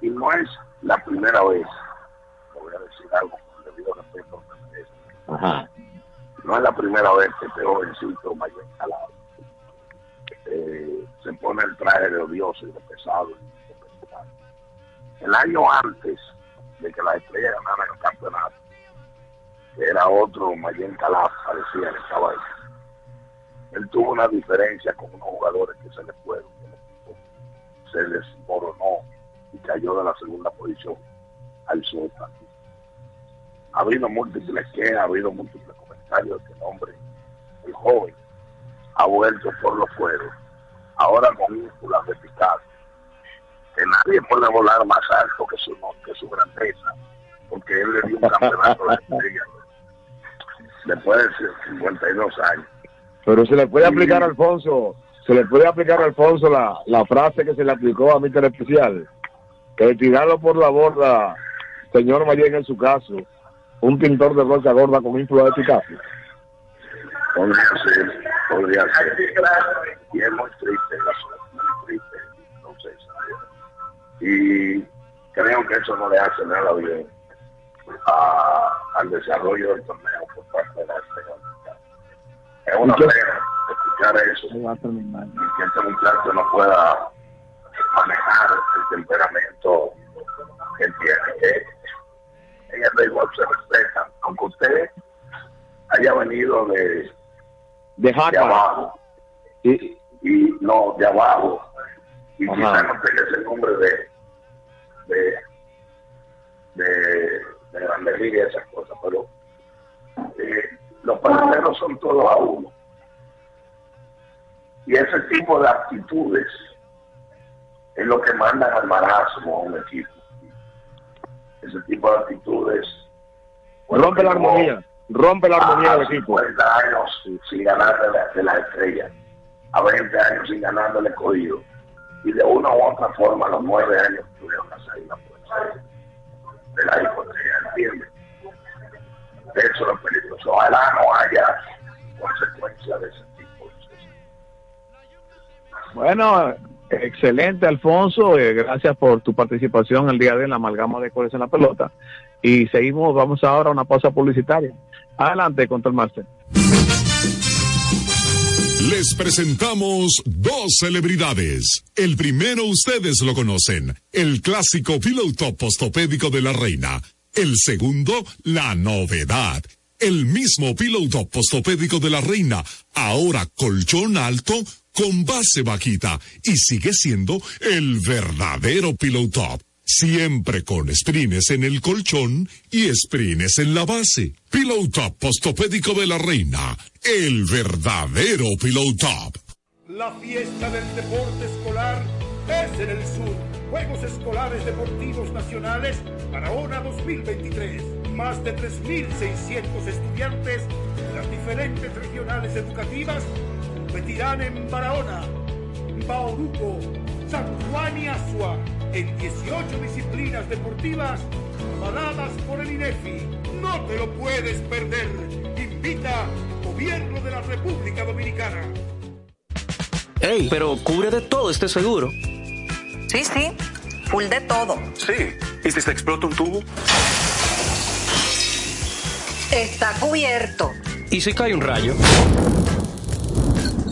Y no es la primera vez, le voy a decir algo con debido respeto Ajá. no es la primera vez que este jovencito mayor calado eh, se pone el traje de odioso y de pesado. y de personal. El año antes de que la estrella ganara el campeonato, que era otro Mayen Calaf, parecía que estaba ahí. Él tuvo una diferencia con unos jugadores que se les fueron, se desmoronó y cayó de la segunda posición al sótano. Ha habido múltiples quejas, ha habido múltiples comentarios que el hombre, el joven, ha vuelto por los fueros, ahora con ínfulas de Picasso, que nadie puede volar más alto que su, que su grandeza, porque él le dio un campeonato de después de 52 años. Pero se le puede aplicar a Alfonso, se le puede aplicar a Alfonso la, la frase que se le aplicó a Mister Especial, que tirarlo por la borda, señor Mayen en su caso, un pintor de rocha gorda con Picasso. Podría ser, podría ser. Y es muy triste el asunto, muy triste, entonces. Y creo que eso no le hace nada bien a- al desarrollo del torneo por parte de la Dominicana. Es una pena escuchar eso y que este muchacho no pueda manejar el temperamento que tiene. Que en el béisbol se respeta, aunque usted haya venido de, De de abajo Y, y no de abajo y quizás no tenga ese nombre de de de, de grandes ligas y esas cosas pero eh, los peloteros son todos a uno. Y ese tipo de actitudes es lo que mandan al marasmo a un equipo ese tipo de actitudes rompe la armonía, rompe la armonía del equipo. 50 años sin ganar de, la- de a 20 años sin ganar del escogido, y de una u otra forma, a los 9 años tuvieron que salir la fuerza de la hipoteca, ¿entiendes? De eso es peligroso. Ojalá no haya consecuencias de ese tipo. Bueno, excelente, Alfonso. eh, gracias por tu participación el día de la amalgama de colores en la pelota. Y seguimos, vamos ahora a una pausa publicitaria. Adelante, Control Master. Les presentamos dos celebridades. El primero ustedes lo conocen, el clásico Pillow Top postopédico de la reina. El segundo, la novedad. El mismo Pillow Top postopédico de la reina, ahora colchón alto con base vaquita y sigue siendo el verdadero Pillow Top. Siempre con sprines en el colchón y sprines en la base. Pillow Top postopédico de la reina. El verdadero Pillow Top. La fiesta del deporte escolar es en el sur. Juegos Escolares Deportivos Nacionales Barahona 2023. Más de 3.600 estudiantes de las diferentes regionales educativas competirán en Barahona, Bauruco, San Juan y Asua en 18 disciplinas deportivas avaladas por el INEFI. No te lo puedes perder. Invita Gobierno de la República Dominicana. Ey, pero cubre de todo este seguro. Sí, sí, full de todo. Sí. ¿Y si se explota un tubo? Está cubierto. ¿Y si cae un rayo?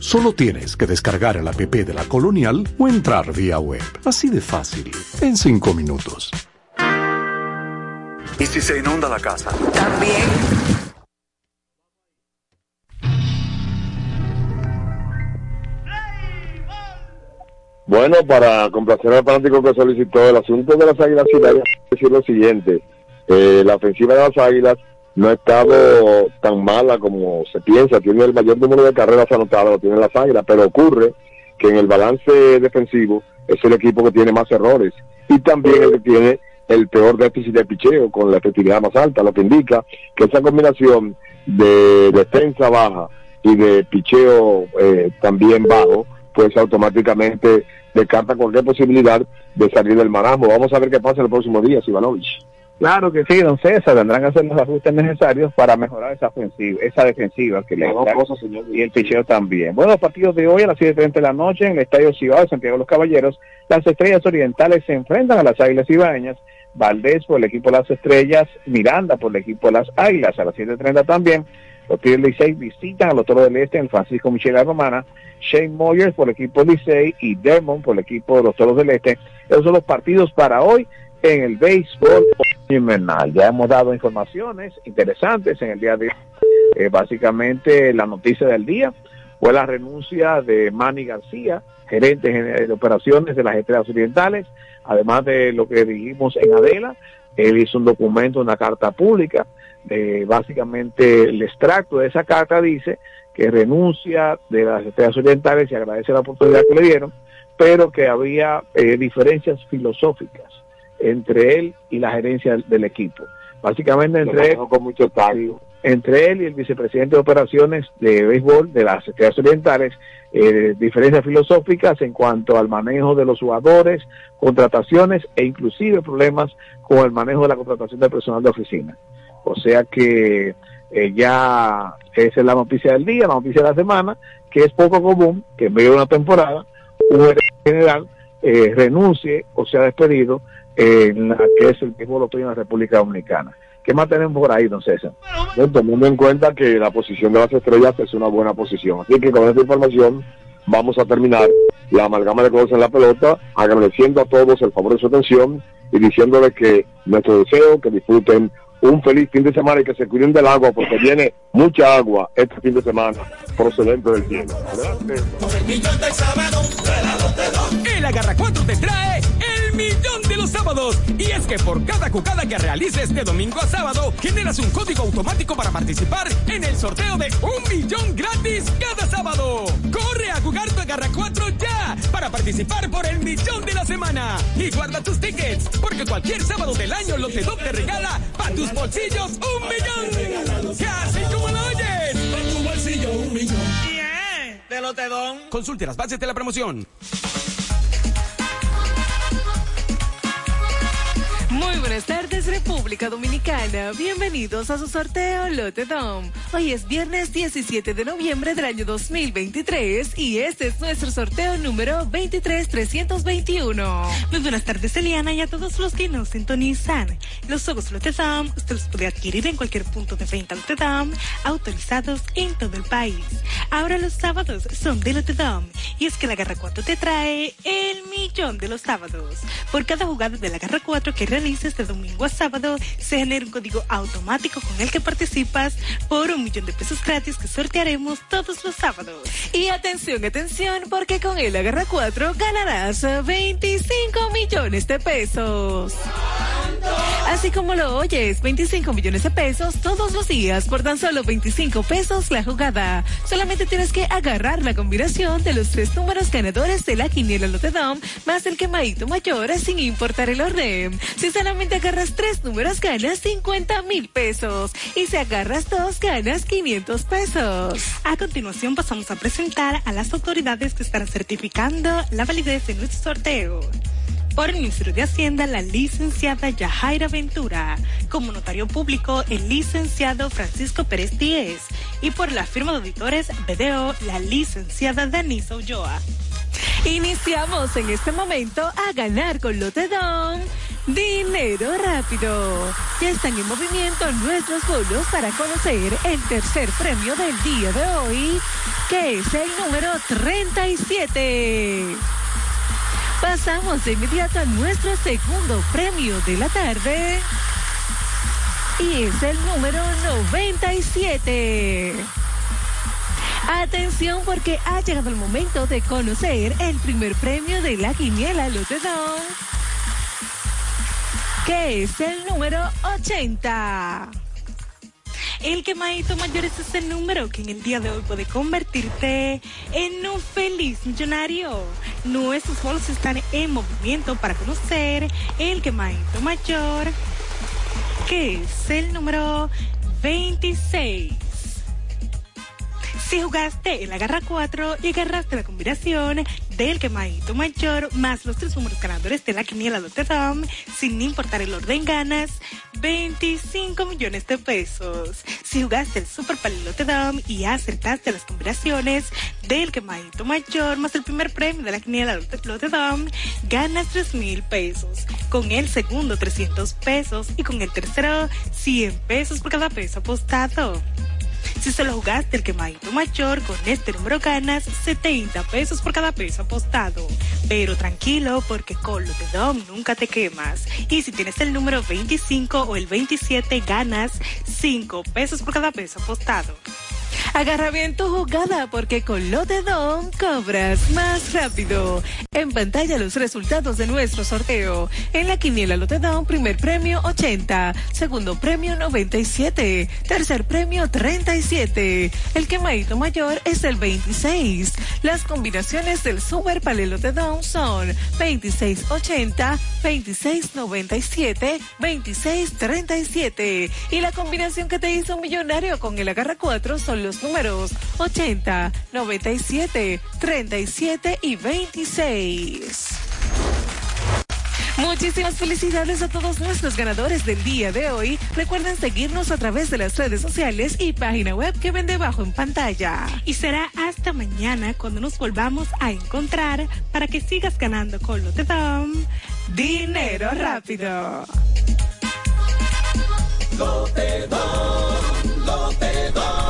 Solo tienes que descargar el app de la Colonial o entrar vía web. Así de fácil, en 5 minutos. ¿Y si se inunda la casa? También. Bueno, para complacer al fanático que solicitó el asunto de las Águilas Ciudadanas, decir lo siguiente. Eh, la ofensiva de las Águilas no ha estado tan mala como se piensa. Tiene el mayor número de carreras anotadas, lo tienen las Águilas, pero ocurre que en el balance defensivo es el equipo que tiene más errores y también el que tiene el peor déficit de picheo con la efectividad más alta, lo que indica que esa combinación de defensa baja y de picheo eh, también bajo, pues automáticamente descarta cualquier posibilidad de salir del marasmo. Vamos a ver qué pasa el próximo día, Ivanovich. Claro que sí, don César, tendrán que hacer los ajustes necesarios para mejorar esa ofensiva, esa defensiva que le señor. y el picheo también. Bueno, los partidos de hoy a las 7.30 de la noche en el Estadio Cibao de Santiago de los Caballeros, las Estrellas Orientales se enfrentan a las Águilas Ibaeñas, Valdés por el equipo de las Estrellas, Miranda por el equipo de las Águilas a las 7.30 también. Los Tigres Licey visitan a los Toros del Este en el Francisco Michela Romana, Shane Moyers por el equipo Licey y Dermond por el equipo de los Toros del Este. Esos son los partidos para hoy en el béisbol invernal. Ya hemos dado informaciones interesantes en el día de hoy. Eh, básicamente la noticia del día fue la renuncia de Manny García, gerente de operaciones de las Estrellas Orientales, además de lo que dijimos en Adela, él hizo un documento, una carta pública, de básicamente el extracto de esa carta dice que renuncia de las Estrellas Orientales y agradece la oportunidad que le dieron, pero que había eh, diferencias filosóficas entre él y la gerencia del equipo. Básicamente entre él, con mucho tacto. entre él y el vicepresidente de operaciones de béisbol de las estrellas orientales, eh, diferencias filosóficas en cuanto al manejo de los jugadores, contrataciones e inclusive problemas con el manejo de la contratación del personal de oficina. O sea que eh, ya esa es la noticia del día, la noticia de la semana, que es poco común que en medio de una temporada un general eh, renuncie o sea despedido en la que es el béisbol otoño en la República Dominicana. ¿Qué más tenemos por ahí, don César? Bueno, Teniendo en cuenta que la posición de las estrellas es una buena posición. Así que con esta información vamos a terminar la amalgama de cosas en la pelota, agradeciendo a todos el favor de su atención y diciéndoles que nuestro deseo que disfruten un feliz fin de semana y que se cuiden del agua porque viene mucha agua este fin de semana procedente del cielo. El millón del sábado, de la Lotedom. El Agarra 4 te trae el millón sábados. Y es que por cada jugada que realices de domingo a sábado, generas un código automático para participar en el sorteo de un millón gratis cada sábado. Corre a jugar tu Agarra 4 ya para participar por el millón de la semana. Y guarda tus tickets, porque cualquier sábado del año Lotedom te regala para tus bolsillos un millón. Casi como lo oyes. Para tu bolsillo un millón. Bien, de Lotedom. Consulte las bases de la promoción. Muy buenas tardes, República Dominicana. Bienvenidos a su sorteo Lote Dom. Hoy es viernes 17 de noviembre del año 2023 y este es nuestro sorteo número 23321. Muy buenas tardes, Eliana, y a todos los que nos sintonizan. Los juegos Lote Dom usted los puede adquirir en cualquier punto de venta Lote Dom, autorizados en todo el país. Ahora los sábados son de Lote Dom y es que la Garra 4 te trae el millón de los sábados. Por cada jugada de la Garra 4 que de domingo a sábado, se genera un código automático con el que participas por un millón de pesos gratis que sortearemos todos los sábados. Y atención, atención, porque con el Agarra 4 ganarás 25 millones de pesos. Así como lo oyes, 25 millones de pesos todos los días por tan solo 25 pesos la jugada. Solamente tienes que agarrar la combinación de los tres números ganadores de la quiniela Lotedom más el quemadito mayor sin importar el orden. Si solamente agarras tres números ganas 50 mil pesos y si agarras dos ganas 500 pesos. A continuación pasamos a presentar a las autoridades que estarán certificando la validez de nuestro sorteo. Por el Ministerio de Hacienda, la licenciada Yajaira Ventura. Como notario público, el licenciado Francisco Pérez Díez. Y por la firma de auditores BDO, la licenciada Danisa Ulloa. Iniciamos en este momento a ganar con Lotedón. Dinero rápido. Ya están en movimiento nuestros bolos para conocer el tercer premio del día de hoy, que es el número 37. Pasamos de inmediato a nuestro segundo premio de la tarde. Y es el número 97. Atención porque ha llegado el momento de conocer el primer premio de la quiniela Lotedón, que es el número 80. El quemadito mayor es ese número que en el día de hoy puede convertirte en un feliz millonario. Nuestros bolos están en movimiento para conocer el quemadito mayor, que es el número 26. Si jugaste en la garra 4 y agarraste la combinación del quemadito mayor más los tres números ganadores de la quiniela Lotedom, sin importar el orden ganas, 25 millones de pesos. Si jugaste el Super Pali Lotedom y acertaste las combinaciones del quemadito mayor más el primer premio de la quiniela Lotedom, ganas 3 mil pesos. Con el segundo 300 pesos y con el tercero 100 pesos por cada peso apostado. Si solo jugaste el quemadito mayor, con este número ganas 70 pesos por cada peso apostado. Pero tranquilo, porque con lo de Dom nunca te quemas. Y si tienes el número 25 o el 27, ganas 5 pesos por cada peso apostado. Agarra bien tu jugada porque con Lotedom cobras más rápido. En pantalla los resultados de nuestro sorteo. En la quiniela Lotedom, primer premio 80, segundo premio 97, tercer premio 37. El quemadito mayor es el 26. Las combinaciones del Super Palelo Lotedom son 2680, 2697, 2637. Y la combinación que te hizo un millonario con el agarra 4 son los números 80, 97, 37 y 26. Muchísimas felicidades a todos nuestros ganadores del día de hoy. Recuerden seguirnos a través de las redes sociales y página web que ven debajo en pantalla. Y será hasta mañana cuando nos volvamos a encontrar para que sigas ganando con Lotedom. Dinero rápido. Lotedom, Lotedom.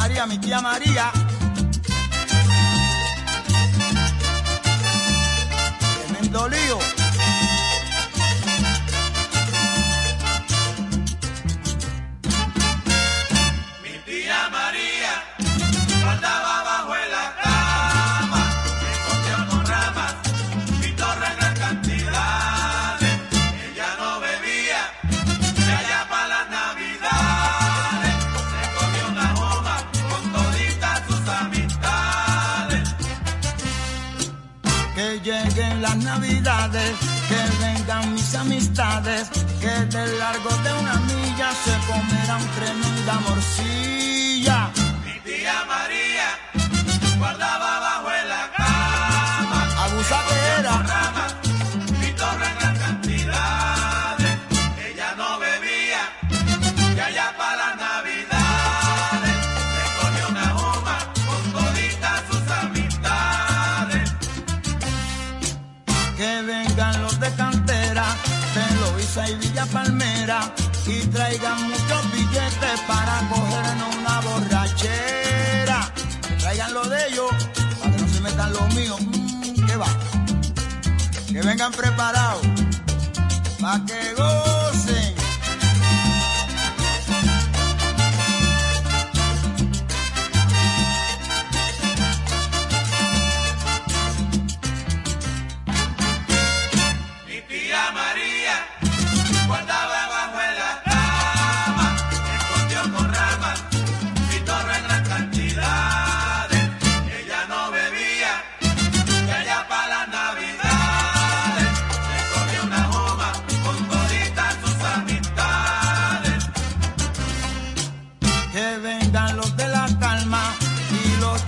María, mi tía María. Tremendo lío. Las navidades, que vengan mis amistades, que de largo de una milla se comerán tremenda morcilla. Palmera, y traigan muchos billetes para cogernos una borrachera. Traigan lo de ellos, para que no se metan lo mío. Mm, ¿Qué va? Que vengan preparados, para que gocen.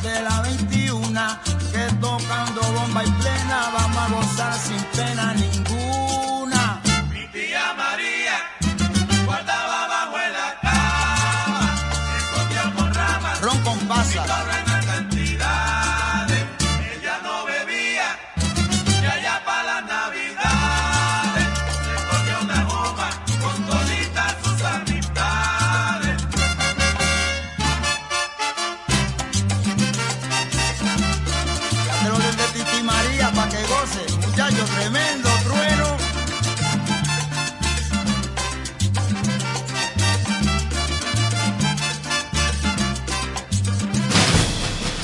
de la 21 que tocando bomba y plena vamos a gozar sin pena.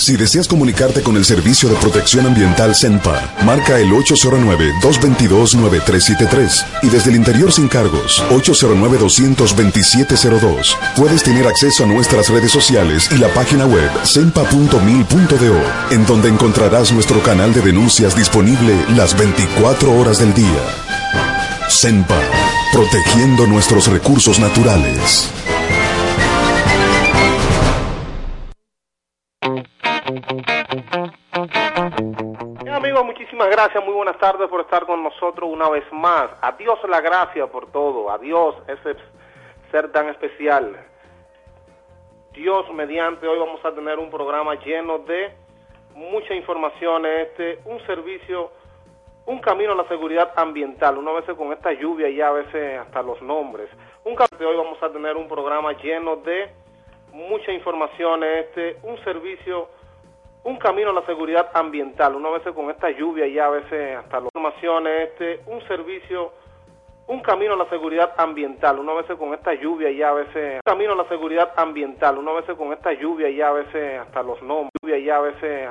Si deseas comunicarte con el Servicio de Protección Ambiental CENPA, marca el 809-222-9373 y desde el interior sin cargos, 809-22702. Puedes tener acceso a nuestras redes sociales y la página web cenpa.mil.do, en donde encontrarás nuestro canal de denuncias disponible las 24 horas del día. CENPA, protegiendo nuestros recursos naturales. Gracias, muy buenas tardes por estar con nosotros una vez más. Adiós la gracia por todo, adiós ese ser tan especial. Dios mediante, hoy vamos a tener un programa lleno de mucha información, este, un servicio, un camino a la seguridad ambiental, una vez con esta lluvia y a veces hasta los nombres. Un hoy vamos a tener un programa lleno de mucha información, este, un servicio un camino a la seguridad ambiental, una vez con esta lluvia y a veces hasta las informaciones, este, un servicio, un camino a la seguridad ambiental, una vez con esta lluvia y a veces, un camino a la seguridad ambiental, una vez con esta lluvia y a veces hasta los nombres, lluvia y a veces